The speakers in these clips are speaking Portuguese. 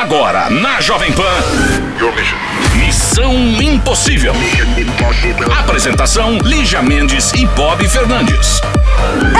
Agora, na Jovem Pan. Missão Impossível. Apresentação: Lígia Mendes e Bob Fernandes.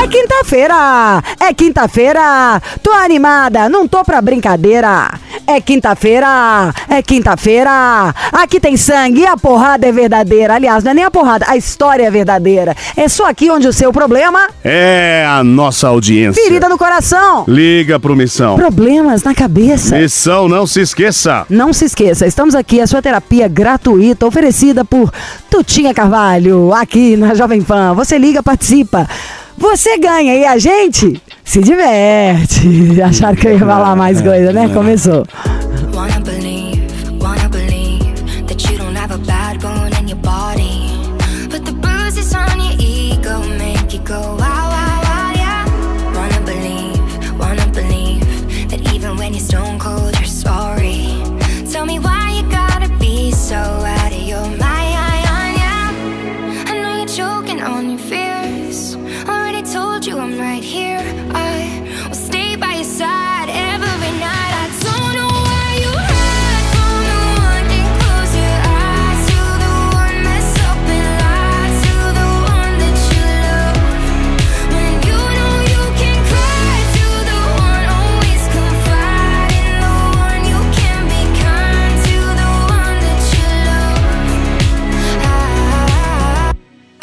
É quinta-feira! É quinta-feira! Tô animada, não tô pra brincadeira! É quinta-feira! É quinta-feira! Aqui tem sangue e a porrada é verdadeira. Aliás, não é nem a porrada, a história é verdadeira. É só aqui onde o seu problema. É a nossa audiência. Ferida no coração. Liga pro Missão. Problemas na cabeça. Missão, não se esqueça. Não se esqueça, estamos aqui, a sua terapia gratuita, oferecida por Tutinha Carvalho, aqui na Jovem Pan. Você liga, participa. Você ganha e a gente se diverte. Acharam que eu ia falar mais coisa, né? Começou.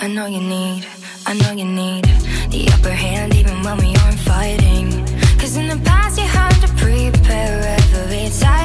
I, know you need, I know you need the upper hand even when we aren't fighting. Cause in the past you had to prepare every time.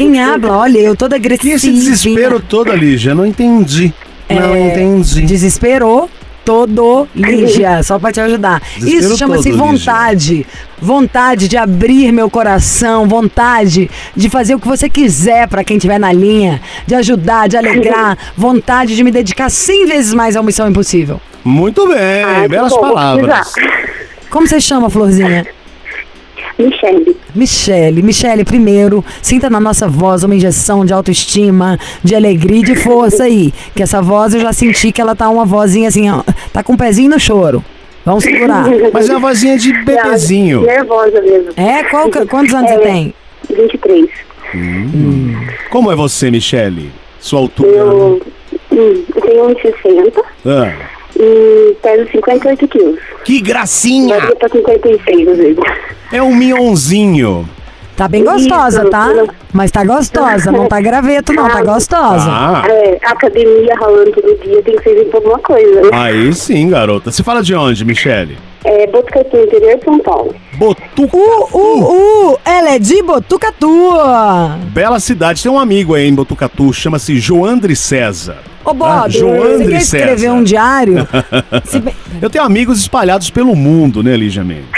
Quem habla? Olha, eu toda Que agressiva. esse desespero todo, Lígia? Não entendi. Não É, entendi. Desesperou todo, Lígia, só pra te ajudar. Desespero Isso chama-se todo, Lígia. vontade. Vontade de abrir meu coração, vontade de fazer o que você quiser pra quem estiver na linha, de ajudar, de alegrar, vontade de me dedicar 100 vezes mais ao Missão Impossível. Muito bem, que belas bom, palavras. Como você chama, Florzinha? Michele. Michele, Michele, primeiro, sinta na nossa voz uma injeção de autoestima, de alegria e de força aí. Que essa voz eu já senti que ela tá uma vozinha assim, ó, tá com o pezinho no choro. Vamos segurar. Mas é uma vozinha de bebezinho. Nervosa mesmo. É? Qual, quantos anos você É. tem? 23. Como é você, Michele? Sua altura? Eu, hum, eu tenho 1,60 Ah, e peso 58 quilos. que gracinha! Mas eu tô com 56 às vezes. É um minhãozinho. Tá bem gostosa, Isso, tá? eu- Mas tá gostosa, não tá graveto não, tá gostosa. Ah, É, academia ralando todo dia tem que servir pra alguma coisa. né? aí sim, garota. Você fala de onde, Michele? É, Botucatu, interior de São Paulo. Botucatu. Uh, uh, uh, ela é de Botucatu. Bela cidade. Tem um amigo aí em Botucatu, chama-se Joandre César. Ô, Bob, Ah, você quer escrever César. um diário? Se Eu tenho amigos espalhados pelo mundo, né, Lígia Mendes?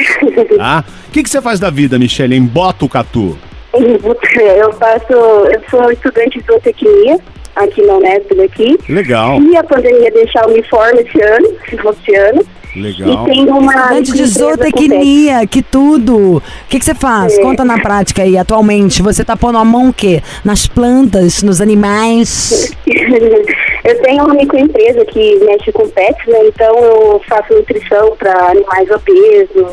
Tá? O que, que você faz da vida, Michele, em Botucatu? Eu faço, eu sou estudante de zootecnia aqui na Unesp daqui. Legal, E a pandemia deixar o uniforme esse ano, esse ano. Legal. E tenho uma Estudante de zootecnia, que tudo. O que que você faz? É. Conta na prática aí, atualmente. Você tá pondo a mão o quê? Nas plantas, nos animais? eu tenho uma microempresa que mexe com pets, né? Então eu faço nutrição para animais obesos,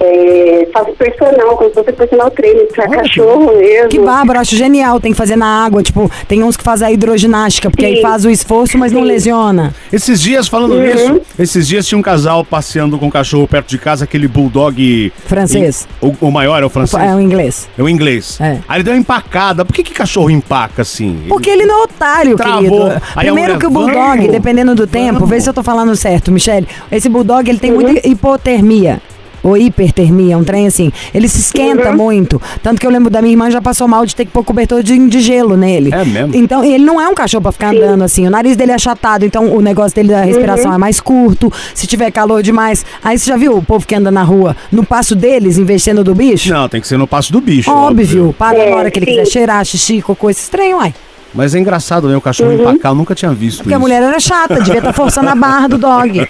é, faço personal, como se fosse personal treino para cachorro mesmo. Que bárbaro, acho genial. Tem que fazer na água. Tipo, tem uns que fazem a hidroginástica, porque aí Sim. faz o esforço, mas não Sim. lesiona. Esses dias, falando Uhum. nisso, esses dias tinha um casal passeando com um cachorro perto de casa, aquele bulldog. Francês. O, o maior é o francês? É o inglês. É o inglês. É. Aí ele deu uma empacada. Por que, que cachorro empaca assim? Porque ele não é otário, Travou. querido. Aí a Primeiro mulher, que o bulldog, vamos, dependendo do tempo, vamos. vê se eu tô falando certo, Michele. Esse bulldog, ele tem muita hipotermia. Ou hipertermia, um trem assim. Ele se esquenta muito. Tanto que eu lembro da minha irmã já passou mal de ter que pôr cobertor de, de gelo nele. É mesmo? Então, ele não é um cachorro pra ficar andando assim. O nariz dele é achatado, então o negócio dele da respiração é mais curto. Se tiver calor demais. Aí você já viu o povo que anda na rua no passo deles, investindo do bicho? Não, tem que ser no passo do bicho. Óbvio. Para É, na hora que ele sim. quiser cheirar, xixi, cocô, esse trem, uai. Mas é engraçado, né? O cachorro empacar, eu nunca tinha visto Porque a isso. mulher era chata, devia estar forçando a barra do dog.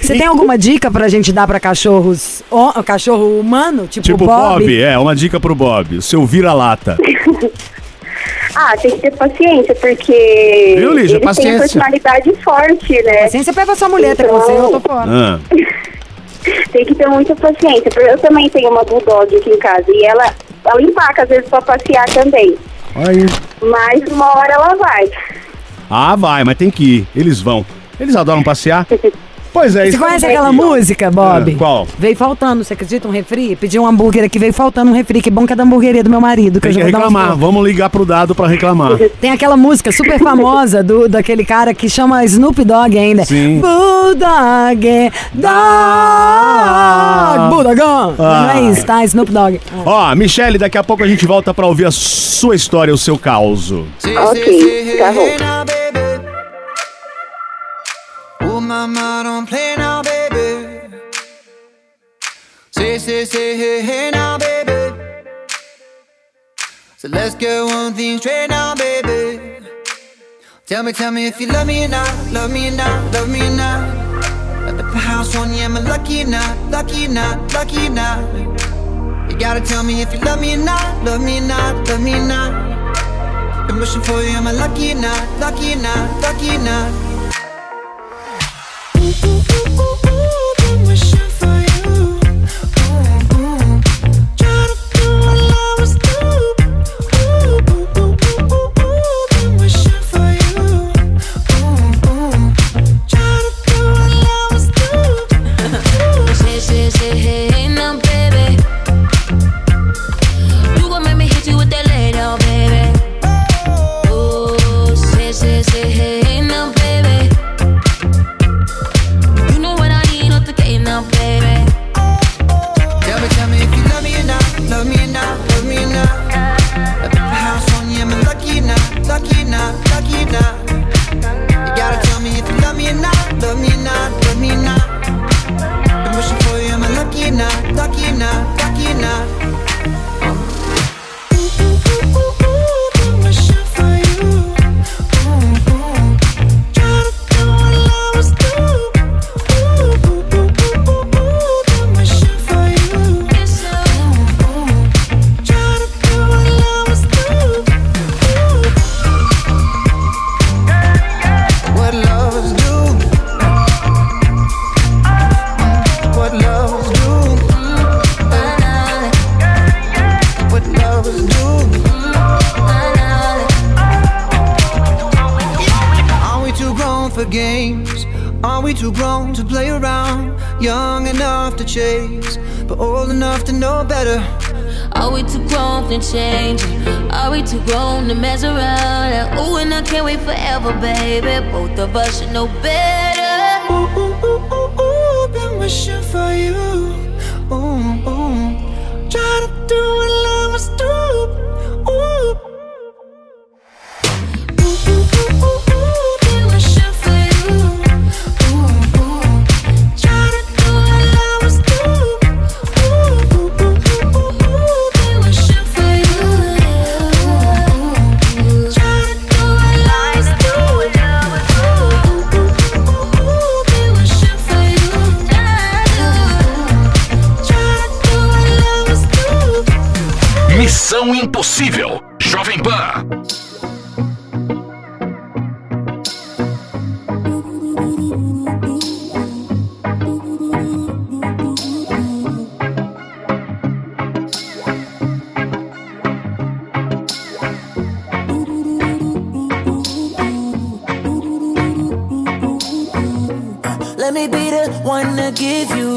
Você tem alguma dica pra gente dar pra cachorros, ó, cachorro humano, tipo, Tipo Bob? Bob, é, uma dica pro Bob. O seu vira-lata. Ah, tem que ter paciência, porque Viu, Lígia? ele tem Paciência. a personalidade forte, né? Paciência pega sua mulher, tá com você, eu tô fora. Ah, Tem que ter muita paciência. porque Eu também tenho uma bulldog aqui em casa e ela, ela empaca às vezes pra passear também. Olha aí. Mas uma hora ela vai. Ah, vai, mas tem que ir. Eles vão. Eles adoram passear. Pois é, Você isso. conhece aquela música, Bob? Ah, qual? Veio faltando, você acredita? Um refri? Pedi um hambúrguer aqui, veio faltando um refri. Que bom que é da hamburgueria do meu marido. Que Tem eu que reclamar. Vamos ligar pro dado pra reclamar. Tem aquela música super famosa do, daquele cara que chama Snoop Dogg ainda. Sim. Bulldog, Dog, Bulldogão. Ah. Não é isso, tá? Snoop Dogg. Ó, Michele, daqui a pouco a gente volta pra ouvir a sua história, o seu caos. Ok, tá bom. Oh, mama, don't play now, baby. Say, say, say, hey, hey, now, baby. So let's get one thing straight now, baby. Tell me, tell me if you love me or not, love me or not, love me or not. At the house on you, am I lucky or not, lucky or not, lucky or not? You gotta tell me if you love me or not, love me or not, love me or not. Been wishing for you, am I lucky or not? Lucky or not? Lucky or not? ooh, ooh, ooh, ooh. Better. Ooh, ooh, ooh, ooh, ooh, been wishing for you. Ooh, ooh. Try to do what lovers do.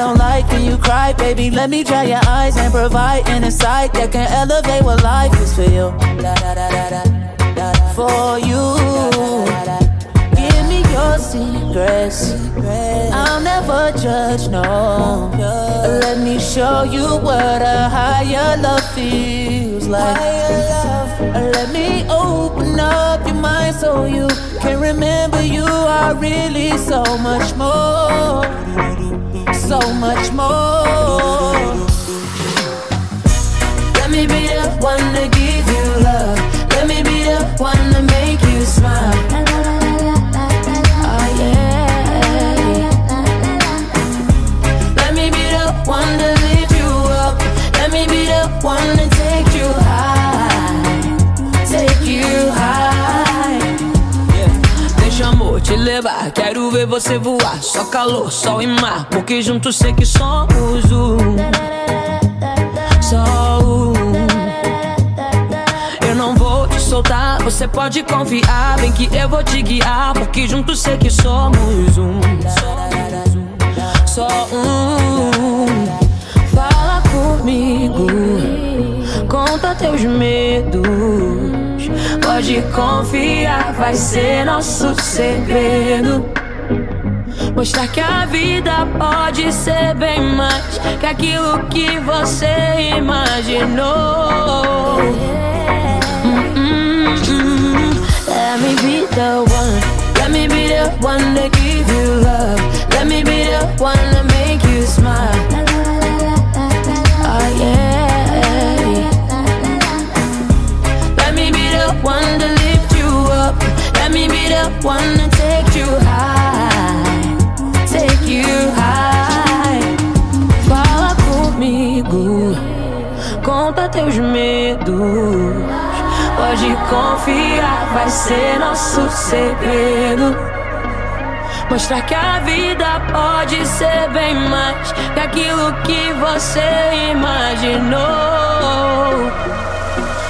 Don't like when you cry, baby. Let me dry your eyes and provide an insight that can elevate what life is for you. For you. Give me your secrets. I'll never judge, no. Let me show you what a higher love feels like. Let me open up your mind so you can remember you are really so much more. So much more. Let me be the one to give you love. Let me be the one to make you smile. Oh yeah. Let me be the one to lift you up. Let me be the one to levar, quero ver você voar. Só calor, sol e mar, porque juntos sei que somos um. Só um. Eu não vou te soltar, você pode confiar. Bem que eu vou te guiar, porque juntos sei que somos um. Só um. Fala comigo, conta teus medos. Pode confiar, vai ser nosso segredo. Mostrar que a vida pode ser bem mais que aquilo que você imaginou. Let me be the one. Let me be the one to give you love. Let me be the one take you high. Take you high. Fala comigo. Conta teus medos. Pode confiar, vai ser nosso segredo. Mostrar que a vida pode ser bem mais que aquilo que você imaginou.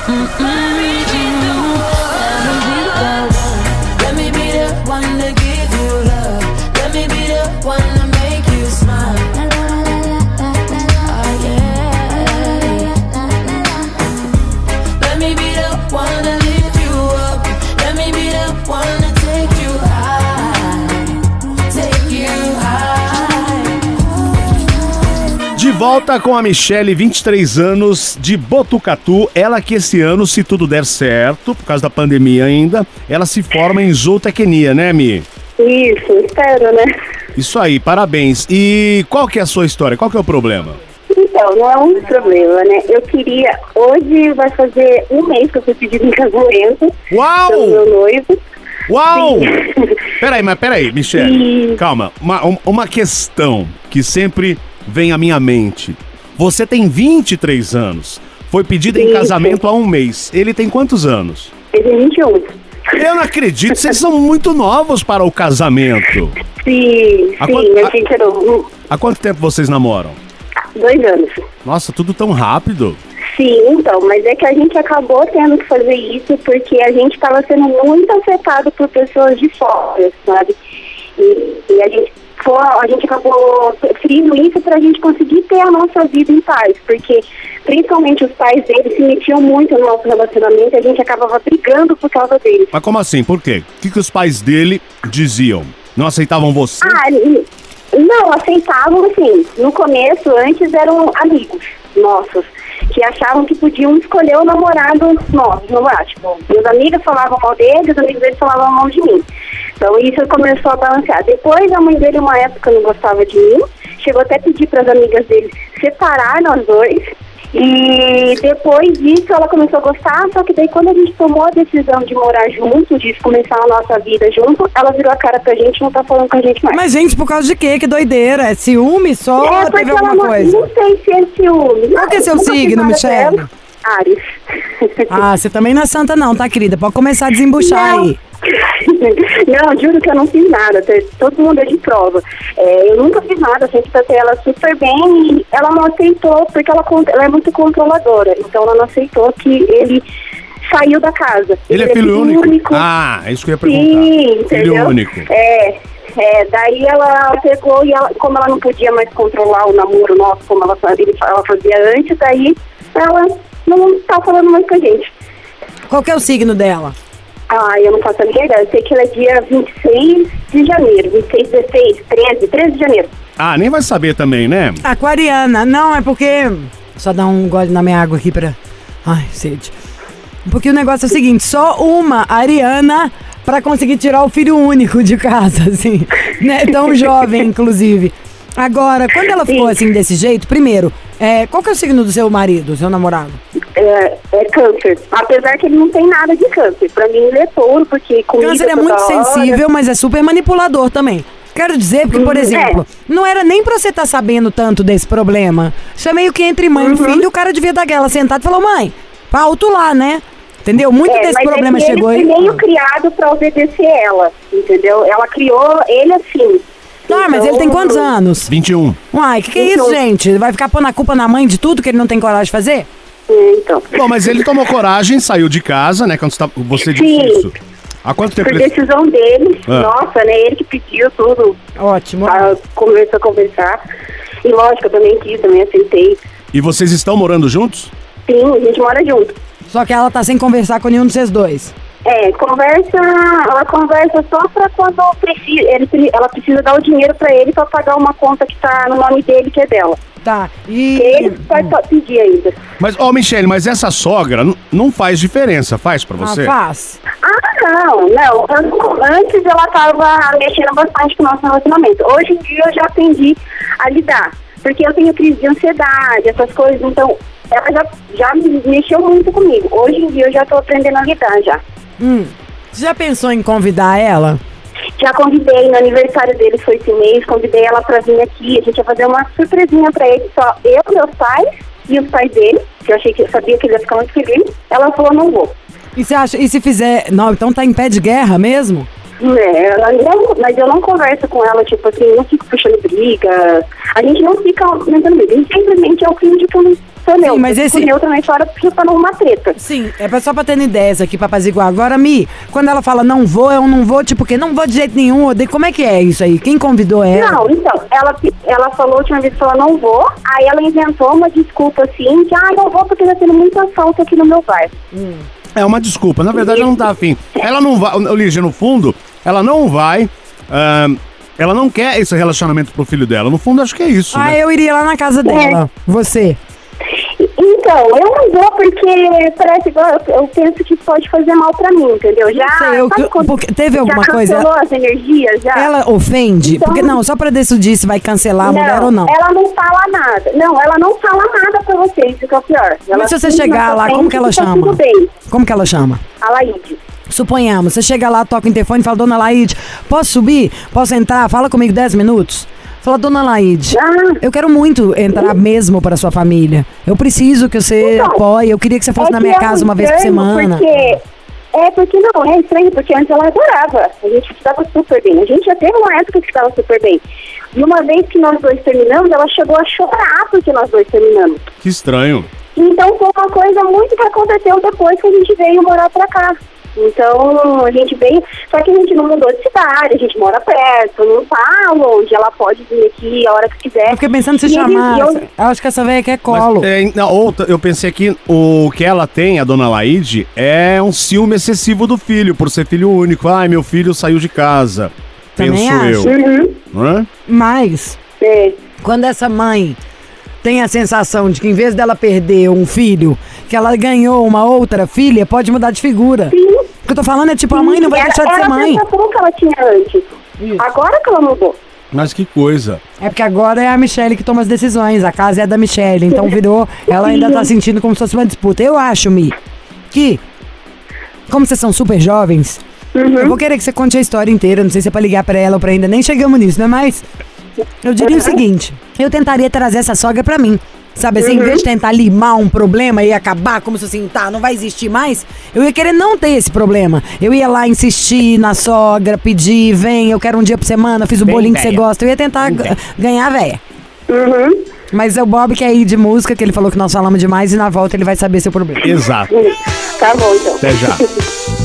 Mm, mm. Volta com a Michelle, 23 anos, de Botucatu. Ela que esse ano, se tudo der certo, por causa da pandemia ainda, ela se forma em zootecnia, né, Mi? Isso, espero, né? Isso aí, parabéns. E qual que é a sua história? Qual que é o problema? Então, não é um problema, né? Eu queria. Hoje vai fazer um mês que eu fui pedido em casamento. Uau! Meu noivo. Uau! Sim. Peraí, mas peraí, Michelle. Calma, uma, um- uma questão que sempre vem à minha mente. Você tem 23 anos. Foi pedido em casamento há um mês. Ele tem quantos anos? Ele tem 21. Eu não acredito, vocês são muito novos para o casamento. Sim, Há sim, quanto- a gente era Há quanto tempo vocês namoram? dois anos. Nossa, tudo tão rápido. Sim, então, mas é que a gente acabou tendo que fazer isso porque a gente estava sendo muito afetado por pessoas de fora, sabe? E, e a gente foi, a gente acabou preferindo isso para a gente conseguir ter a nossa vida em paz, porque principalmente os pais dele se metiam muito no nosso relacionamento e a gente acabava brigando por causa deles. Mas como assim? Por quê? O que, que os pais dele diziam? Não aceitavam você? Ah, não, aceitavam assim. No começo, antes eram amigos nossos. que achavam que podiam escolher o namorado nosso, namorado. Tipo, meus amigos falavam mal dele, os amigos dele falavam mal de mim. Então isso começou a balancear. Depois a mãe dele, uma época, não gostava de mim, chegou até a pedir para as amigas dele separar nós dois. E depois disso ela começou a gostar, só que daí quando a gente tomou a decisão de morar junto, de começar a nossa vida junto, ela virou a cara pra gente e não tá falando com a gente mais. Mas, gente, por causa de quê? Que doideira. É ciúme só é, teve ela alguma não, coisa? não sei se é ciúme. Qual que é seu signo, dela. Ares. Ah, você também não é santa não, tá, querida? Pode começar a desembuchar Não. aí. Não, juro que eu não fiz nada, todo mundo é de prova. É, eu nunca fiz nada, sempre tratei ela super bem e ela não aceitou, porque ela, ela é muito controladora, então ela não aceitou que ele saiu da casa. Ele é filho único? Ah, é isso que eu ia perguntar. Sim, filho entendeu? único. É, é, daí ela pegou e ela, como ela não podia mais controlar o namoro nosso como ela, ele- ela fazia antes, daí ela não tá falando mais com a gente. Qual que é o signo dela? Ah, eu não faço a minha ideia. Eu sei que ela é dia 26 de janeiro. 26, 16, 13, 13 de janeiro. Ah, nem vai saber também, né? Aquariana. Não, é porque... Só dar um gole na minha água aqui pra... Ai, sede. Porque o negócio é o seguinte, só uma Ariana pra conseguir tirar o filho único de casa, assim. Né? Tão jovem, inclusive. Agora, quando ela ficou assim desse jeito, primeiro, é, qual que é o signo do seu marido, seu namorado? É, é câncer. Apesar que ele não tem nada de câncer. Pra mim ele é touro, porque comigo Câncer é muito sensível, mas é super manipulador também. Quero dizer, porque, por Uhum, exemplo, não era nem pra você estar sabendo tanto desse problema. Isso é meio que entre mãe Uhum. e filho, o cara devia dar aquela sentada e falou, mãe, alto lá, né? Entendeu? Muito É, desse mas problema é chegou ele aí. foi meio criado pra obedecer ela, entendeu? Ela criou ele assim. Tá, mas ele tem Então, quantos anos? 21. Uai, que que é isso, 21. gente? Vai ficar pondo a culpa na mãe de tudo que ele não tem coragem de fazer? É, Então. Bom, mas ele tomou coragem, saiu de casa, né? Quando você, tá- você disse Sim. isso. Há quanto tempo Por ele... decisão dele, Ah. nossa, né? Ele que pediu tudo. Ótimo. Ah, começou a conversar. E lógico, eu também quis, também aceitei. E vocês estão morando juntos? Sim, a gente mora junto. Só que ela tá sem conversar com nenhum dos vocês dois. É, conversa, ela conversa só pra quando precisa, ele, ela precisa dar o dinheiro pra ele pra pagar uma conta que tá no nome dele, que é dela. Tá, e... Ele vai só pedir ainda. Mas, ó, Michele, mas essa sogra não faz diferença, faz pra você? Ah, faz. Ah, não, não. An- Antes ela tava mexendo bastante com o nosso relacionamento. Hoje em dia eu já aprendi a lidar. Porque eu tenho crise de ansiedade, essas coisas, então ela já, já me mexeu muito comigo. Hoje em dia eu já tô aprendendo a lidar já. Hum. Você já pensou em convidar ela? Já convidei, no aniversário dele foi esse mês, convidei ela pra vir aqui, a gente ia fazer uma surpresinha pra ele, só eu, meus pais e os pais dele, que eu achei que eu sabia que ele ia ficar muito feliz. Ela falou, não vou. E você acha, e se fizer. Não, então tá em pé de guerra mesmo? É, ela não, mas eu não converso com ela, tipo assim, não fico puxando briga. A gente não fica aumentando briga, a gente simplesmente é o fim de sou meu. mas Eu esse- fico neutralmente fora porque pra não uma treta. Sim, é só pra ter ideias aqui pra apaziguar. Agora, Mi, quando ela fala não vou, eu não vou, tipo, que não vou de jeito nenhum, odeio. como é que é isso aí? Quem convidou ela? Não, então, ela, ela falou a última vez que ela não vou, aí ela inventou uma desculpa assim, que ah, não vou porque tá tendo muito assalto aqui no meu bairro. É uma desculpa. Na verdade, ela não tá afim. Ela não vai. Lígia, no fundo, ela não vai. ahn, ela não quer esse relacionamento pro filho dela. No fundo, acho que é isso. Ah, né? eu iria lá na casa dela. Você. Então, eu não vou porque parece igual, eu, penso que pode fazer mal pra mim, entendeu? Já, sei, eu- porque teve alguma já coisa- cancelou as energias já? Ela ofende? Então- Porque não, só pra decidir se vai cancelar a mulher ou não. Ela não fala nada. Não, ela não fala nada pra você, isso que é o pior. Ela Mas se você chegar lá, como que ela tá chama? Tudo bem, Como que ela chama? a Laíde. Suponhamos, você chega lá, toca o interfone e fala, Dona Laide, posso subir? Posso entrar? Fala comigo 10 minutos. Fala, Dona Laide, Ah. eu quero muito entrar mesmo para sua família. Eu preciso que você Então, apoie. Eu queria que você fosse É na minha casa uma vez por semana. Porque, é porque não, é estranho, porque antes ela adorava. A gente se dava super bem. A gente já teve uma época que se dava super bem. E uma vez que nós dois terminamos, ela chegou a chorar porque nós dois terminamos. Que estranho. Então foi uma coisa muito que aconteceu depois que a gente veio morar pra cá. Então a gente veio, só que a gente não mudou de cidade, a gente mora perto, não tá longe, ela pode vir aqui a hora que quiser. Eu fiquei pensando se E eles- chamar. eu- Eu acho que essa velha quer Mas, colo. é, não, outra, eu pensei que o que ela tem, a dona Laide, é um ciúme excessivo do filho, por ser filho único. Ai, meu filho saiu de casa. Também penso acho. eu. Uhum. Não é? Mas, É. quando essa mãe tem a sensação de que em vez dela perder um filho, que ela ganhou uma outra filha, pode mudar de figura. Sim. O que eu tô falando é tipo, a mãe não vai Era- deixar de era ser a mãe. sensação que ela tinha antes. Agora que ela mudou. Mas que coisa. É porque agora é a Michelle que toma as decisões, a casa é da Michelle, então virou, ela ainda tá sentindo como se fosse uma disputa. Eu acho, Mi, que, como vocês são super jovens, eu vou querer que você conte a história inteira, não sei se é pra ligar pra ela ou pra ainda, nem chegamos nisso, né? Mas eu diria o seguinte, eu tentaria trazer essa sogra pra mim. Sabe assim, em vez de tentar limar um problema e acabar como se assim, tá, não vai existir mais, eu ia querer não ter esse problema. Eu ia lá insistir na sogra, pedir, vem, eu quero um dia por semana, fiz o Bem bolinho que você véia. gosta. Eu ia tentar ganhar a véia. Uhum. Mas é o Bob que é aí de música, que ele falou que nós falamos demais e na volta ele vai saber seu problema. Exato. Tá bom, então. Até já.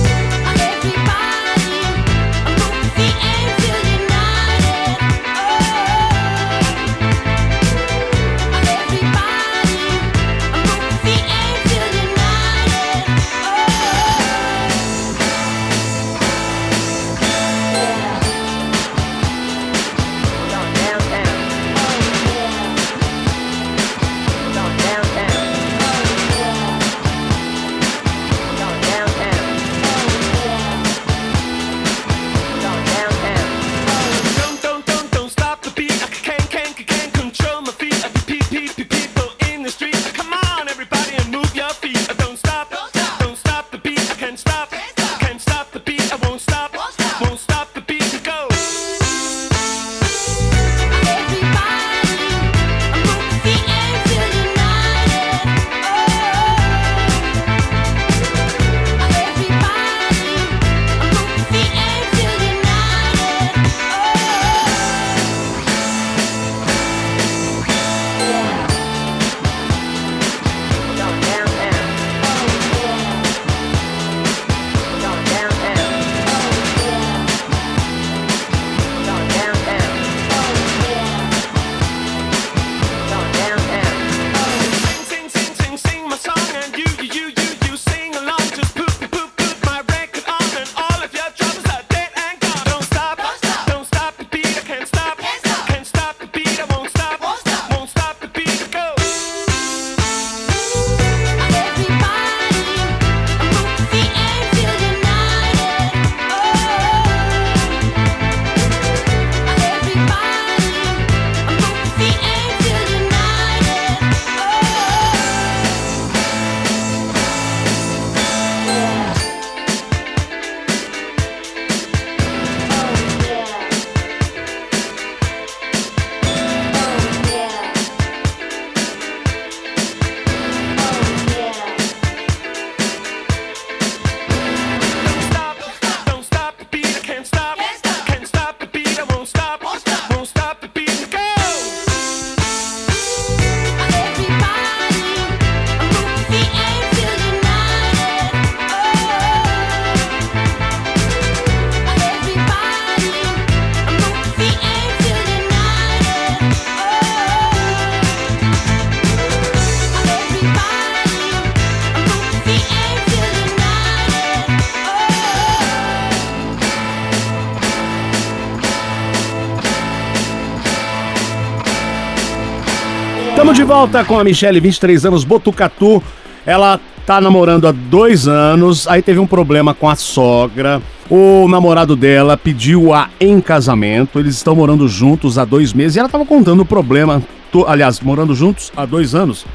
volta com a Michelle, 23 anos, Botucatu. Ela tá namorando há dois anos, aí teve um problema com a sogra. O namorado dela pediu-a em casamento. Eles estão morando juntos há dois meses. E ela tava contando o problema. aliás, morando juntos há dois anos.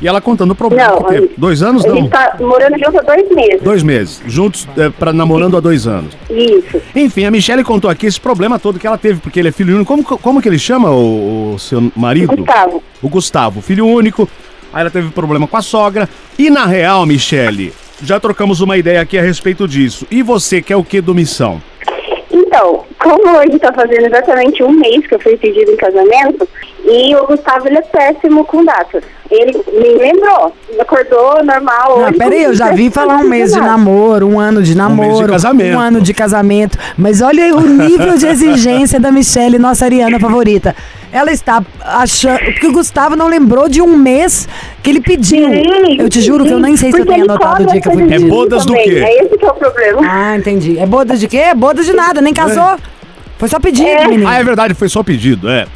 E ela contando o problema Não, que teve. Dois anos A não? gente tá morando junto há dois meses. Dois meses. Juntos, é, pra, namorando há dois anos. Isso. Enfim, a Michelle contou aqui esse problema todo que ela teve, porque ele é filho único. Como, como que ele chama o, o seu marido? Gustavo. O Gustavo, filho único. Aí ela teve problema com a sogra. E na real, Michelle, já trocamos uma ideia aqui a respeito disso. E você quer o que do Missão? Então, como hoje tá fazendo exatamente um mês que eu fui pedido em casamento, e o Gustavo ele é péssimo com datas. Ele me lembrou, acordou normal. Não, peraí, eu já vi falar um mês de namoro, um ano de namoro, casamento. um ano de casamento. Mas olha aí o nível de exigência da Michelle, nossa Ariana favorita. Ela está achando. Porque o Gustavo não lembrou de um mês que ele pediu. eu te juro que eu nem sei se eu tenho ele anotado o dia que eu fui coisa pedir. de mim também, É esse que é o problema. Ah, entendi. É bodas de quê? É bodas de nada, nem casou. Foi só pedido, É. menino. Ah, é verdade, foi só pedido, é.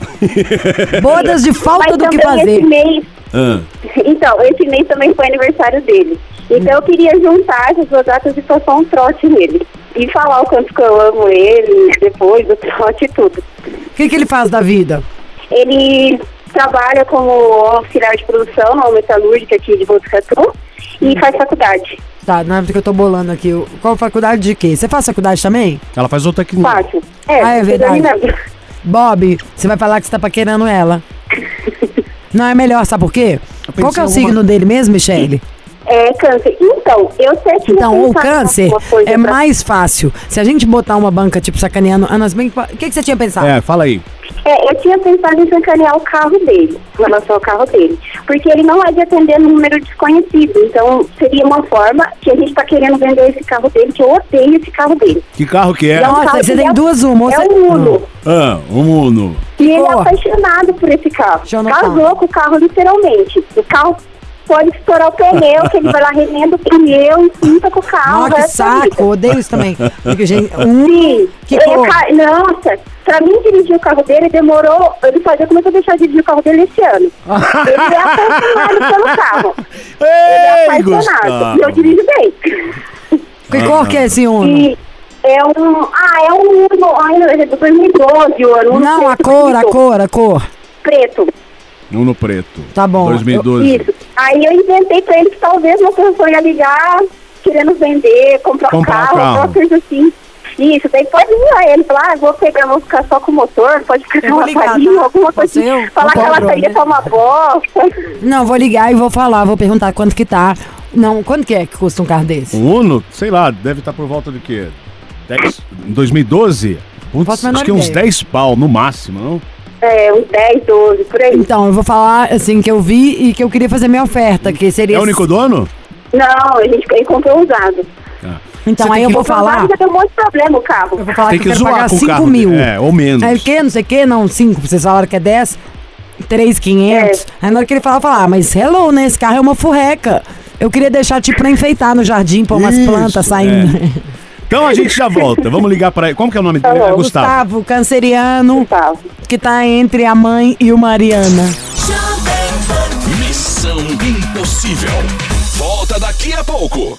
Bodas de falta Mas do que esse fazer. mês, Ah. então, esse mês também foi aniversário dele. Então eu queria juntar essas duas datas e passar um trote nele. E falar o quanto que eu amo ele, depois do trote e tudo. O que, que ele faz da vida? Ele trabalha como auxiliar de produção na metalúrgica aqui de Botucatu e faz faculdade. Tá, na época que eu tô bolando aqui. Qual faculdade de quê? Você faz faculdade também? Ela faz outra que. Fácil. É, Ah, é verdade. Bob, você vai falar que você tá paquerando ela. Não é melhor, sabe por quê? Qual que é o alguma- signo dele mesmo, Michele? É, câncer. Então, eu até tinha Então, o câncer é pra- mais fácil. Se a gente botar uma banca, tipo, sacaneando Anas bem. O que, que você tinha pensado? É, fala aí. É, eu tinha pensado em sacanear o carro dele, em relação ao carro dele. Porque ele não é de atender número desconhecido. Então, seria uma forma que a gente tá querendo vender esse carro dele, que eu odeio esse carro dele. Que carro que é? É um Nossa, carro você tem é- duas uma. ou É você- um Uno. Ah, um Uno. E ele é cor? apaixonado por esse carro. Eu. Casou com o carro, literalmente. O carro pode estourar o pneu, que ele vai lá, remenda o pneu e pinta com o carro. Nossa, o que saco. Odeio isso também. Porque, gente, um. Sim. Que Ele cor? ca- Nossa, pra mim dirigir o carro dele demorou. Ele fazia começou a deixar de dirigir o carro dele esse ano. Ele é apaixonado pelo carro. Ele é Ei, apaixonado. E eu dirijo bem. Que cor que é esse Uno? E é um. Ah, é um Uno. Ai, é do 2012 o ano. Não, a cor, a cor, a cor. Preto. Uno preto. Tá bom. 2012. Isso. Aí eu inventei pra ele que talvez uma pessoa ia ligar querendo vender, comprar, Comprar um carro, carro. alguma coisa assim. Isso, daí pode vir a ele falar, ah, vou pegar, vou ficar só com o motor, pode ficar com uma ligar, farinha, tá? alguma coisa assim. Falar eu que ela sairia né? pra uma bosta. Não, vou ligar e vou falar, vou perguntar quanto que tá. Não, quanto que é que custa um carro desse? Um Uno, sei lá, deve estar por volta de quê? 10, 2012? Putz, acho que uns ideia. 10 pau no máximo, não? É, uns 10, 12, por aí. Então, eu vou falar assim que eu vi e que eu queria fazer minha oferta, que seria. É o único dono? Não, a gente comprou usado. Então, aí tem eu vou falar. já deu um monte de problema o carro. Eu vou falar Tem que, que eu quero pagar com o 5 carro. mil. É, ou menos. Aí o que, não sei o que, não, 5, vocês falaram que é 10, 3,500. Aí na hora que ele falar, eu falar, ah, mas hello, né? Esse carro é uma furreca. Eu queria deixar, tipo, pra enfeitar no jardim, pôr umas Isso, plantas saindo. é. Então a gente já volta. Vamos ligar pra ele. Como que é o nome dele? Tá É. Gustavo. Gustavo, canceriano, Gustavo. que tá entre a mãe e o Mariana. Missão Impossível. Volta daqui a pouco.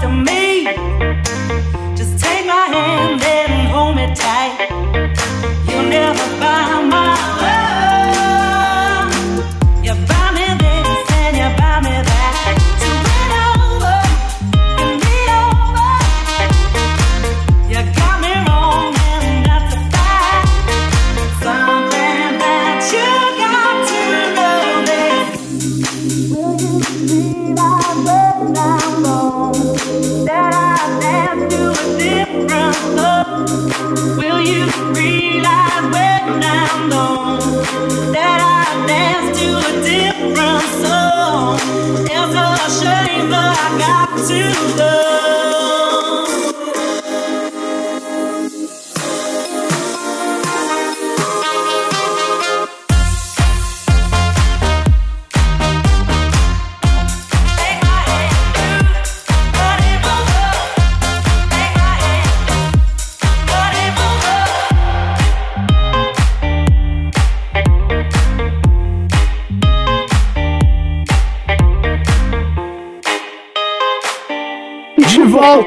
To make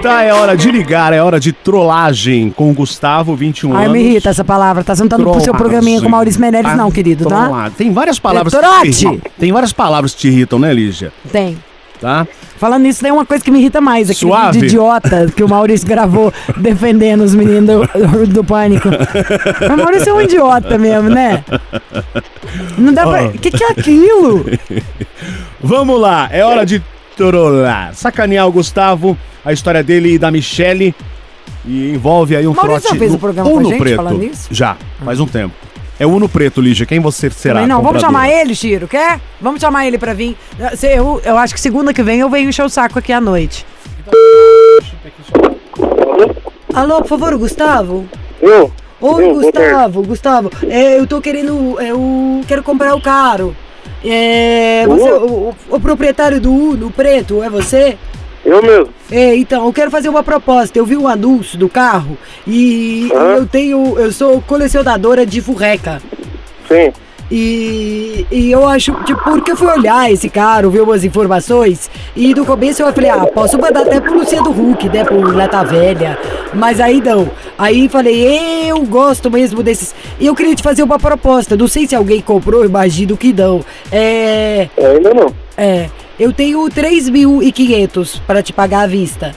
volta, é hora de ligar, é hora de trollagem com o Gustavo, 21 Ai, anos. me irrita essa palavra. Tá sentando pro seu programinha com o Maurício Meirelles, não, querido, tá? Trollagem. Tem várias palavras É que te irritam. Tem várias palavras que te irritam, né, Lígia? Tem. Tá? Falando nisso, tem uma coisa que me irrita mais. Aquele Suave. vídeo idiota que o Maurício gravou defendendo os meninos do, do Pânico. O Maurício é um idiota mesmo, né? Não dá pra... Ó. O que, que é aquilo? Vamos lá, é hora de trollar. Sacanear o Gustavo, a história dele e da Michelle. E envolve aí um Maurício trote já fez no o programa com a Uno gente preto. falando isso? Já, faz um tempo. É o Uno Preto, Lígia. Quem você será? Também não, vamos chamar ele, Chiro, quer? Vamos chamar ele pra vir. Eu, eu acho que segunda que vem eu venho encher o saco aqui à noite. Alô, por favor, Gustavo? Eu? Oi, Eu, Gustavo, Gustavo, é, eu tô querendo, eu quero comprar o carro. É, você, o, o- proprietário do Uno preto, é você? Eu mesmo. É, então, eu quero fazer uma proposta. Eu vi um anúncio do carro e Hã? eu tenho, eu sou colecionadora de furreca. Sim. E, e eu acho, tipo, porque eu fui olhar esse carro, ver umas informações, e no começo eu falei, ah, posso mandar até pro Luciano Huck, né, pro Leta Velha, mas aí não. Aí falei, eu gosto mesmo desses. E eu queria te fazer uma proposta, não sei se alguém comprou, imagino que não. É. Ainda não. É, eu tenho 3.500 para te pagar à vista.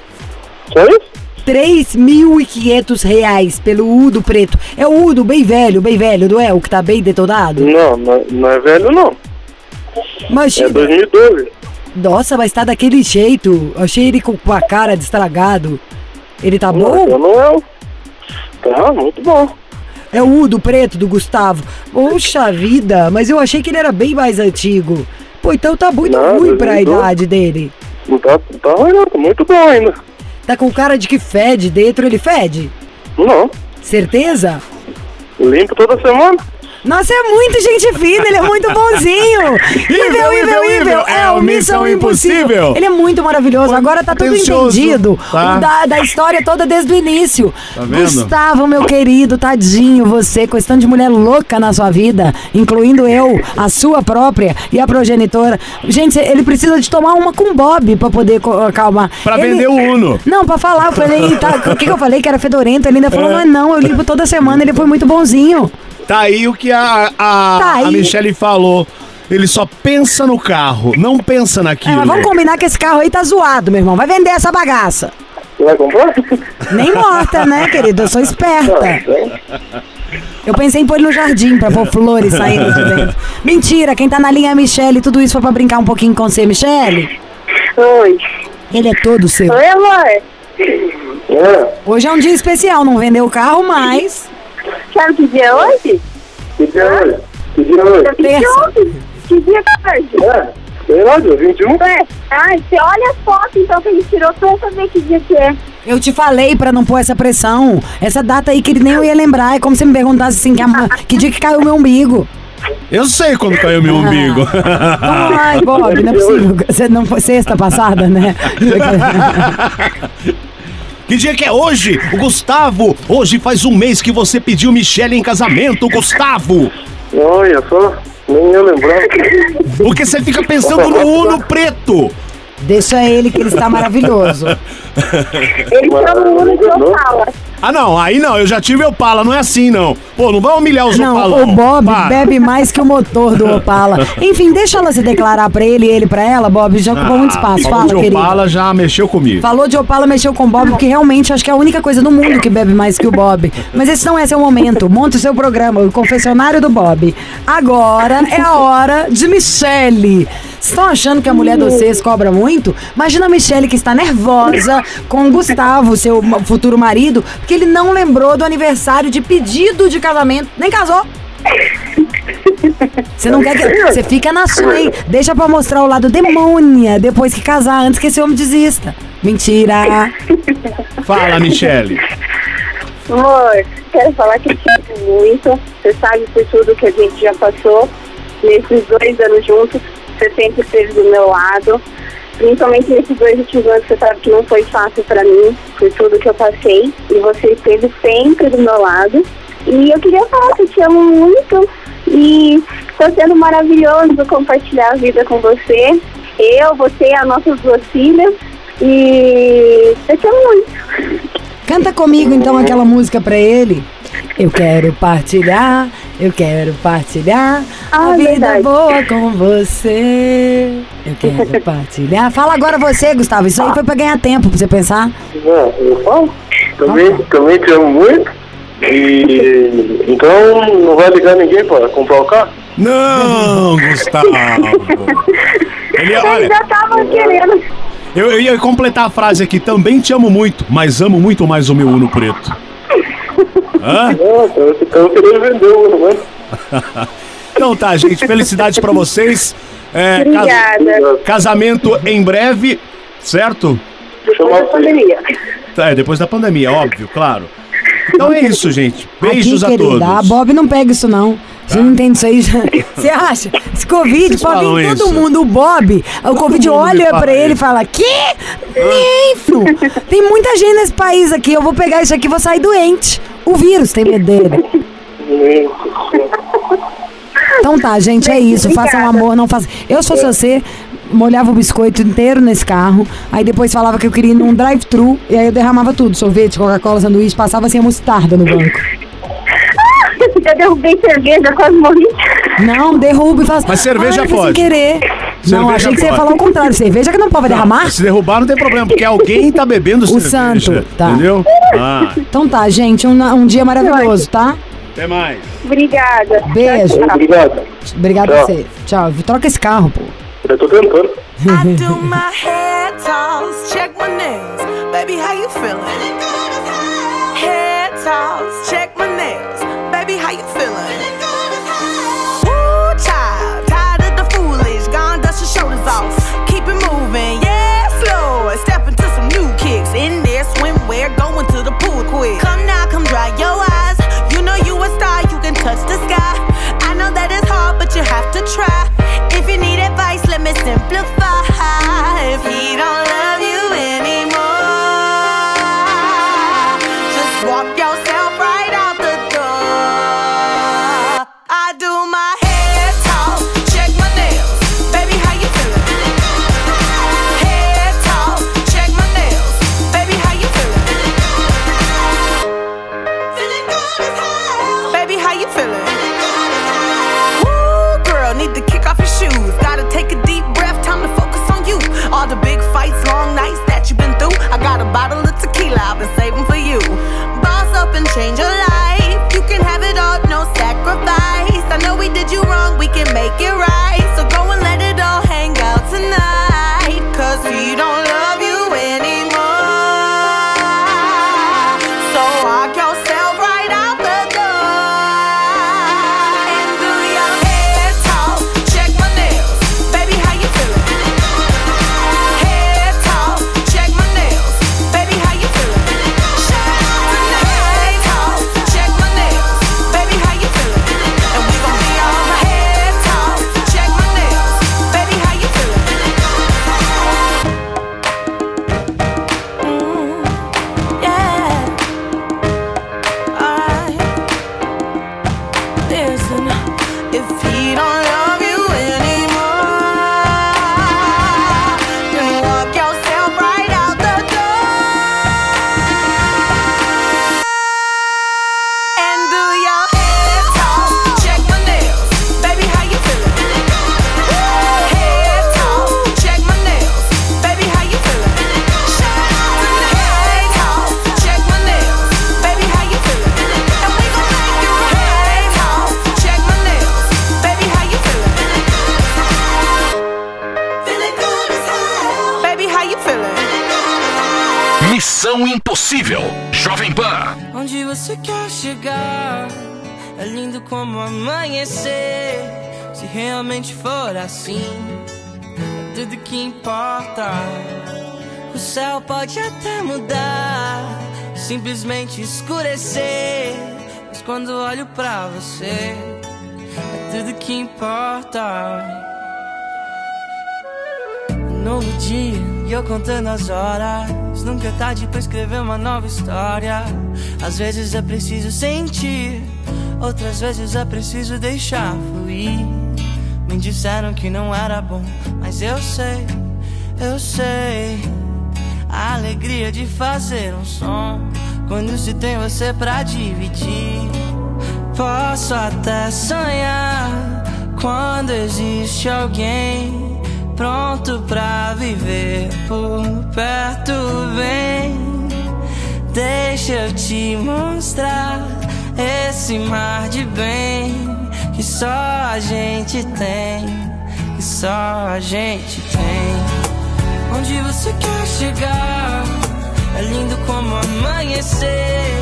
Isso? 3.500 reais pelo Udo preto. É o Udo bem velho, bem velho, não é? O que tá bem detonado? Não, não, não é velho não. Imagina. É 2012. Nossa, mas tá daquele jeito. Achei ele com a cara de estragado. Ele tá Não, bom? não é. Tá, muito bom. É o Udo preto do Gustavo. Poxa vida, mas eu achei que ele era bem mais antigo. Pô, então tá muito Não, ruim pra 2012. idade dele. Não tá, tá ruim não, tá muito bom ainda. Tá com cara de que fede dentro, ele fede? Não. Certeza? Limpo toda semana. Nossa, é muito gente fina, ele é muito bonzinho. Ível, ível, ível, é o Missão Impossível. Ele é muito maravilhoso, agora tá tudo entendido. tá? Da, da história toda desde o início. Tá vendo? Gustavo, meu querido, tadinho, você, tanto de mulher louca na sua vida, incluindo eu, a sua própria e a progenitora. Gente, ele precisa de tomar uma com Bob pra poder acalmar. Pra Ele- vender o Uno. Não, pra falar, eu falei, tá, o que, que eu falei? Que era fedorento. Ele ainda falou, É. mas não, eu limpo toda semana, ele foi muito bonzinho. Tá aí o que a, a, Tá a Michelle falou. Ele só pensa no carro, não pensa naquilo. É, mas vamos combinar que esse carro aí tá zoado, meu irmão. Vai vender essa bagaça. Você vai comprar? Nem morta, né, querido? Eu sou esperta. Eu pensei em pôr ele no jardim pra pôr flores saindo de dentro. Mentira, quem tá na linha é a Michelle. Tudo isso foi pra brincar um pouquinho com você, Michelle. Oi. Ele é todo seu. Oi, amor. É. Hoje é um dia especial, não vendeu o carro, mas. Sabe que dia é hoje? Que dia é hoje? Que dia é hoje? Que dia é hoje? Que dia é hoje? É. Sei lá, dia 21? É. Ai, você olha as fotos então que a gente tirou pra eu saber que dia que é. Eu te falei pra não pôr essa pressão. Essa data aí que ele nem eu ia lembrar. É como se me perguntasse assim: que, a- que dia que caiu o meu umbigo. Eu sei quando caiu meu umbigo. Ai, Bob, não é possível. Você não foi sexta passada, né? Que dia que é hoje? O Gustavo, hoje faz um mês que você pediu Michelle em casamento, Gustavo. Olha só, nem eu lembrava. Porque você fica pensando no Uno preto. Deixa ele que ele está maravilhoso. Ele chama o Uno de Opala. Ah, não, aí não, eu já tive Opala, não é assim não. Pô, não vai humilhar os Não, Opalão. o Bob Para. bebe mais que o motor do Opala. Enfim, deixa ela se declarar pra ele e ele pra ela, Bob. Já ocupou muito espaço. Ah, Fala, de querido. Opala já mexeu comigo. Falou de Opala, mexeu com o Bob, porque realmente acho que é a única coisa no mundo que bebe mais que o Bob. Mas esse não é seu momento. Monta o seu programa, o confessionário do Bob. Agora é a hora de Michelle. Vocês estão achando que a mulher de vocês cobra muito? Imagina a Michelle que está nervosa com o Gustavo, seu futuro marido, porque ele não lembrou do aniversário de pedido de casamento. Nem casou. Você não quer que. Você fica na sua, hein? Deixa pra mostrar o lado demônia depois que casar, antes que esse homem desista. Mentira. Fala, Michelle. Amor, quero falar que eu te amo muito. Você sabe por tudo que a gente já passou nesses dois anos juntos. Você sempre esteve do meu lado. Principalmente nesses dois últimos anos, você sabe que não foi fácil pra mim, por tudo que eu passei. E você esteve sempre do meu lado. E eu queria falar que eu te amo muito. E está sendo maravilhoso compartilhar a vida com você. Eu, você as nossas duas filhas. E eu te amo muito. Canta comigo então aquela música pra ele. Eu quero partilhar, eu quero partilhar a Ah, vida verdade. boa com você. Eu quero partilhar. Fala agora você, Gustavo. Isso aí foi pra ganhar tempo, pra você pensar. Não, eu falo. Também, também te amo muito. E então não vai ligar ninguém pra comprar o carro? Não, Gustavo. Ele, Eu olha, já tava querendo. eu, eu ia completar a frase aqui. Também te amo muito, mas amo muito mais o meu Uno preto. Hã? Vender o né? Então tá, gente. Felicidades pra vocês. É, cas- Obrigada. casamento em breve, certo? Depois da pandemia. Tá, é, depois da pandemia, óbvio, claro. Então é isso, gente. Beijos Aqui, a querida, todos. a Bob não pega isso não. Você não entende isso aí? Você acha? Esse Covid Vocês pode vir todo isso? mundo. O Bob, o Covid olha pra ele e fala: Que? Nem, fru. Tem muita gente nesse país aqui. Eu vou pegar isso aqui e vou sair doente. O vírus tem medo dele. Então tá, gente, é isso. Façam Obrigada. amor, não façam. Eu, se fosse você, molhava o biscoito inteiro nesse carro. Aí depois falava que eu queria ir num drive-thru. E aí eu derramava tudo: sorvete, Coca-Cola, sanduíche. Passava assim a mostarda no banco. Eu derrubei cerveja, quase morri. Não, derruba e faz. Mas cerveja Ai, foi pode. Sem querer. não, Cerveja achei que você ia falar o contrário. Cerveja que não pode derramar? Se derrubar não tem problema, porque alguém tá bebendo O cerveja. santo, tá. Entendeu? Ah, Então tá, gente, um, um dia maravilhoso, tá? até mais. Obrigada. Beijo. Tchau, tchau. Obrigado. Obrigada a Tchau. você. Tchau. Troca esse carro, pô. Eu tô tentando. I do my head toss, check my nails. Baby, how you feeling? Head toss, simplify. Pode até mudar, simplesmente escurecer. Mas quando olho pra você, é tudo que importa. Novo dia e eu contando as horas. Nunca é tarde pra escrever uma nova história. Às vezes é preciso sentir, outras vezes é preciso deixar fluir. Me disseram que não era bom, mas eu sei, eu sei. Alegria de fazer um som. Quando se tem você pra dividir. Posso até sonhar quando existe alguém pronto pra viver por perto. Vem, deixa eu te mostrar esse mar de bem que só a gente tem, que só a gente tem. Onde você quer chegar? É lindo como amanhecer.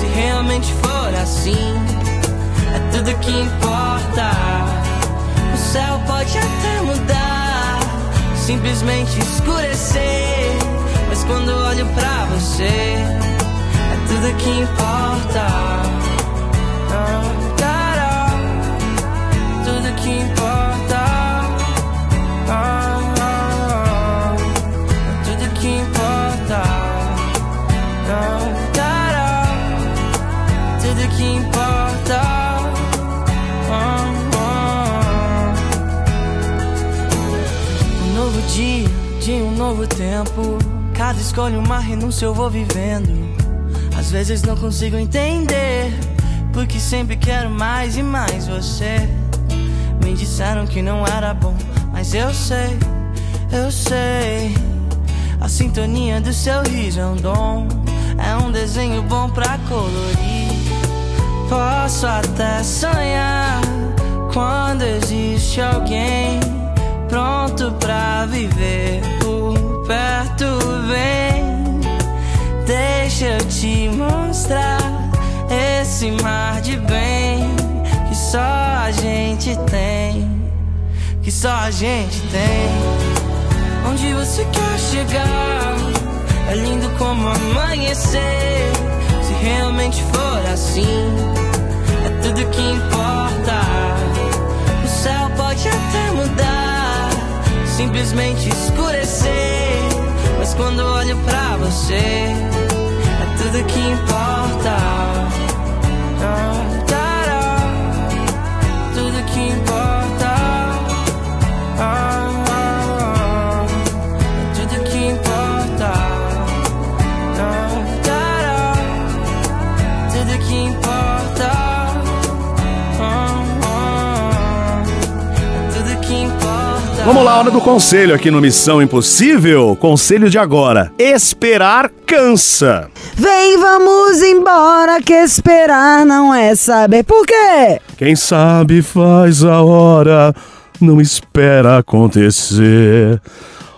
Se realmente for assim, é tudo que importa. O céu pode até mudar, simplesmente escurecer. Mas quando olho pra você, é tudo que importa. Ah, Tudo que importa. Tudo que importa. Ah, ah. Um novo dia, de um novo tempo. Cada escolha uma renúncia eu vou vivendo. Às vezes não consigo entender, porque sempre quero mais e mais você. Me disseram que não era bom, mas eu sei, eu sei. A sintonia do seu riso é um dom, é um desenho bom pra colorir. Posso até sonhar quando existe alguém pronto pra viver por perto. Vem, deixa eu te mostrar esse mar de bem que só a gente tem, que só a gente tem. Onde você quer chegar? É lindo como amanhecer. Se realmente for assim, é tudo que importa. O céu pode até mudar, simplesmente escurecer. Mas quando olho pra você, é tudo que importa. Vamos lá, hora do conselho aqui no Missão Impossível. Conselho de agora: esperar cansa. Vem, vamos embora, que esperar não é saber. Por quê? Quem sabe faz a hora, não espera acontecer.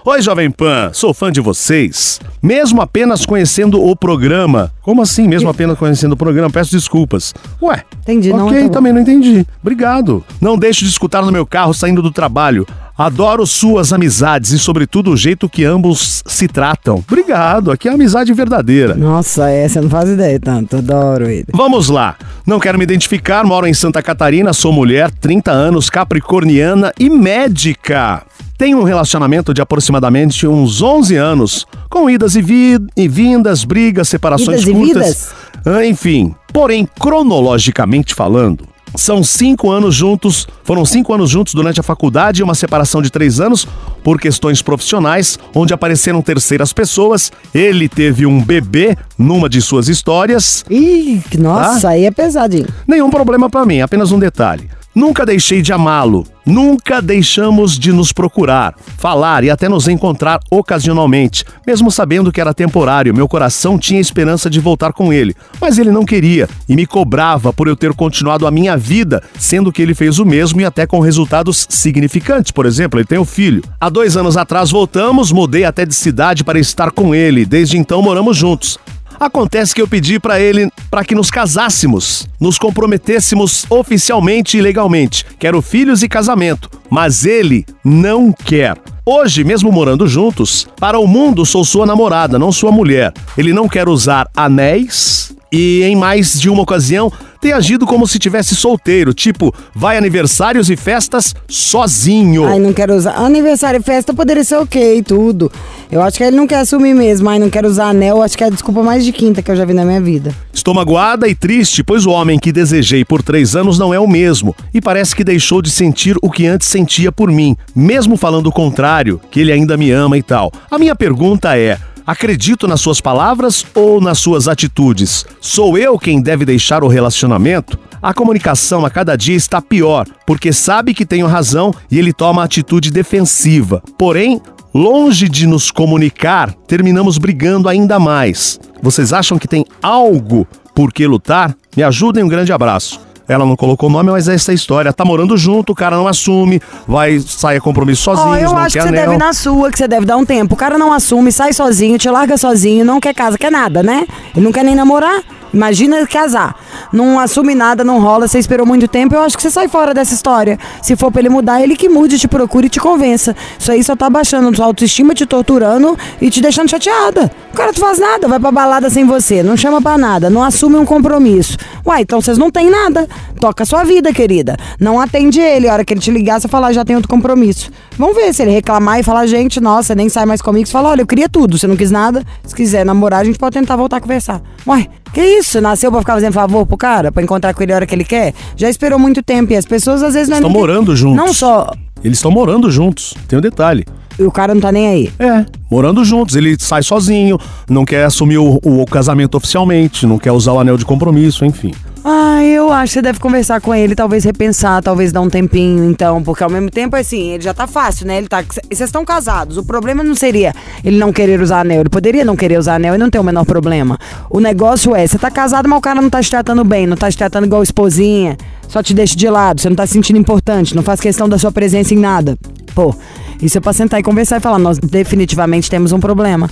Oi, Jovem Pan, sou fã de vocês. Mesmo apenas conhecendo o programa. Como assim, mesmo apenas conhecendo o programa? Peço desculpas. Ué, Entendi, não, ok, tá também não entendi. Obrigado. Não deixe de escutar no meu carro saindo do trabalho. Adoro suas amizades e, sobretudo, o jeito que ambos se tratam. Obrigado, aqui é amizade verdadeira. Nossa, essa eu não faz ideia tanto. Adoro ele. Vamos lá. Não quero me identificar, moro em Santa Catarina, sou mulher, 30 anos, capricorniana e médica. Tenho um relacionamento de aproximadamente uns 11 anos, com idas e, vi- e vindas, brigas, separações Idas e curtas. vidas? Ah, Enfim, porém, cronologicamente falando, são cinco anos juntos, foram cinco anos juntos durante a faculdade e uma separação de três anos por questões profissionais, onde apareceram terceiras pessoas. Ele teve um bebê numa de suas histórias. Ih, nossa, aí é pesadinho. Nenhum problema pra mim, apenas um detalhe. Nunca deixei de amá-lo. Nunca deixamos de nos procurar, falar e até nos encontrar ocasionalmente, mesmo sabendo que era temporário. Meu coração tinha esperança de voltar com ele, mas ele não queria e me cobrava por eu ter continuado a minha vida, sendo que ele fez o mesmo e até com resultados significantes. Por exemplo, ele tem um filho. Há dois anos atrás voltamos, mudei até de cidade para estar com ele. Desde então moramos juntos. Acontece que eu pedi pra ele para que nos casássemos, nos comprometêssemos oficialmente e legalmente. Quero filhos e casamento, mas ele não quer. Hoje, mesmo morando juntos, para o mundo sou sua namorada, não sua mulher. Ele não quer usar anéis e em mais de uma ocasião tem agido como se tivesse solteiro, tipo, vai aniversários e festas sozinho. Ai, não quero usar. Aniversário e festa poderia ser ok, tudo. Eu acho que ele não quer assumir mesmo. Ai, não quero usar anel. Acho que é a desculpa mais de quinta que eu já vi na minha vida. Estou magoada e triste, pois o homem que desejei por três anos não é o mesmo. E parece que deixou de sentir o que antes sentia por mim, mesmo falando o contrário, que ele ainda me ama e tal. A minha pergunta é: Acredito nas suas palavras ou nas suas atitudes? Sou eu quem deve deixar o relacionamento? A comunicação a cada dia está pior, porque sabe que tenho razão e ele toma atitude defensiva. Porém, longe de nos comunicar, terminamos brigando ainda mais. Vocês acham que tem algo por que lutar? Me ajudem, um grande abraço. Ela não colocou o nome, mas é essa a história. Tá morando junto, o cara não assume, vai sair a compromisso sozinho, Ó, eu não acho quer que você anel. deve na sua, que você deve dar um tempo. O cara não assume, sai sozinho, te larga sozinho, não quer casa, quer nada, né? Ele não quer nem namorar. Imagina casar. Não assume nada, não rola, você esperou muito tempo, eu acho que você sai fora dessa história. Se for pra ele mudar, ele que mude, te procure e te convença. Isso aí só tá baixando sua autoestima, te torturando e te deixando chateada. O cara não faz nada, vai pra balada sem você, não chama pra nada, não assume um compromisso. Uai, então vocês não têm nada. Toca a sua vida, querida. Não atende ele. A hora que ele te ligar, você fala, "Ah, já tem outro compromisso. Vamos ver se ele reclamar e falar, gente, nossa, nem sai mais comigo. Você fala, olha, eu queria tudo. Você não quis nada. Se quiser namorar, a gente pode tentar voltar a conversar. Uai, que isso? Nasceu pra ficar fazendo favor pro cara? Pra encontrar com ele a hora que ele quer? Já esperou muito tempo. E as pessoas às vezes não é Estão nem- morando juntos. Não só. Eles estão morando juntos. Tem um detalhe. E o cara não tá nem aí. É, morando juntos. Ele sai sozinho, não quer assumir o, o casamento oficialmente, não quer usar o anel de compromisso, enfim. Ah, eu acho que você deve conversar com ele, talvez repensar, talvez dar um tempinho, então, porque ao mesmo tempo, assim, ele já tá fácil, né? Ele tá. Vocês estão casados. O problema não seria ele não querer usar anel. Ele poderia não querer usar anel e não ter o menor problema. O negócio é, você tá casado, mas o cara não tá te tratando bem, não tá te tratando igual esposinha, só te deixa de lado, você não tá se sentindo importante, não faz questão da sua presença em nada. Pô, isso é pra sentar e conversar e falar, nós definitivamente temos um problema.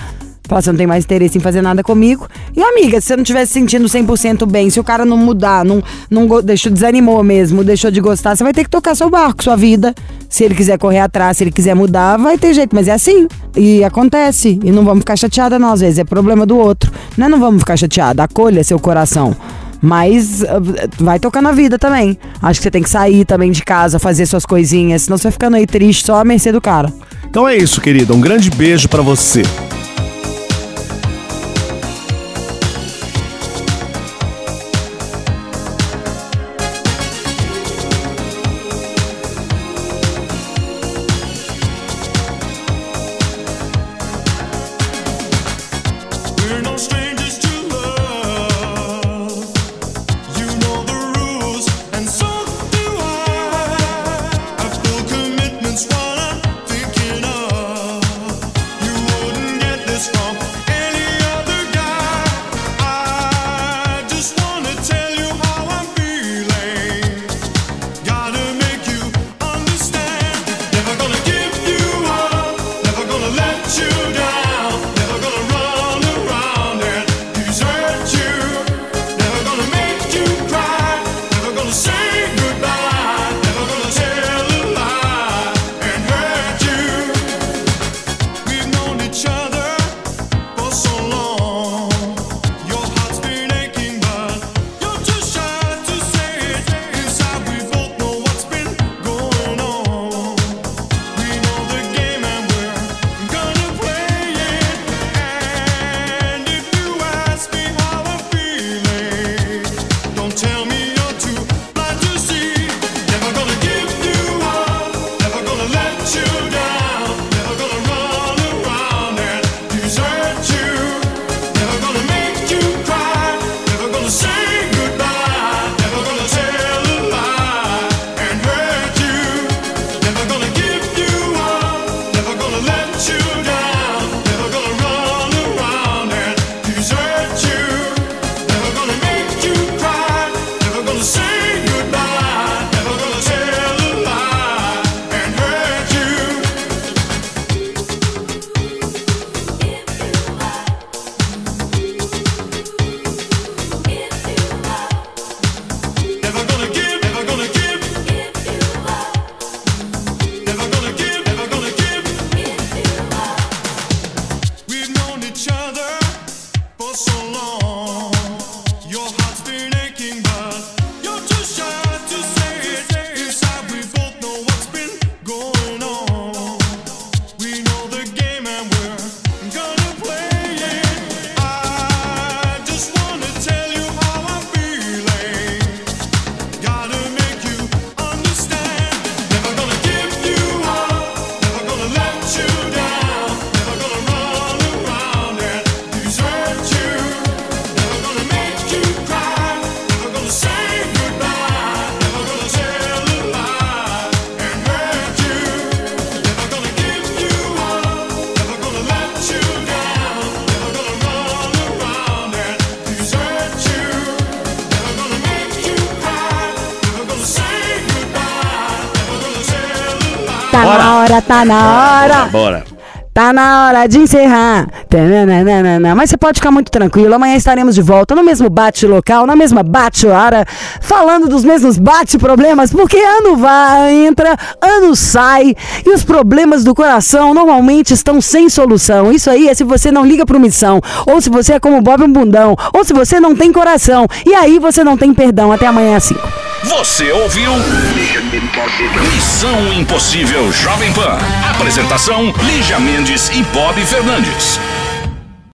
Você não tem mais interesse em fazer nada comigo. E amiga, se você não estiver se sentindo 100% bem, se o cara não mudar, não, não deixou, desanimou mesmo, deixou de gostar, você vai ter que tocar seu barco, sua vida. Se ele quiser correr atrás, se ele quiser mudar, vai ter jeito. Mas é assim. E acontece. E não vamos ficar chateada não, às vezes. É problema do outro. Não é não vamos ficar chateada. Acolha seu coração. Mas ah, vai tocando a vida também. Acho que você tem que sair também de casa, fazer suas coisinhas. Senão você vai ficando aí triste só à mercê do cara. Então é isso, querida. Um grande beijo pra você. Hora, tá na hora. Bora. Tá na hora de encerrar. Tananana. Mas você pode ficar muito tranquilo. Amanhã estaremos de volta no mesmo bate-local, na mesma bate-hora, falando dos mesmos bate-problemas, porque ano vai, entra, ano sai, e os problemas do coração normalmente estão sem solução. Isso aí é se você não liga pro missão, ou se você é como Bob um bundão, ou se você não tem coração. E aí você não tem perdão. Até amanhã às 5. Você ouviu? Missão Impossível Jovem Pan. Apresentação: Lígia Mendes e Bob Fernandes.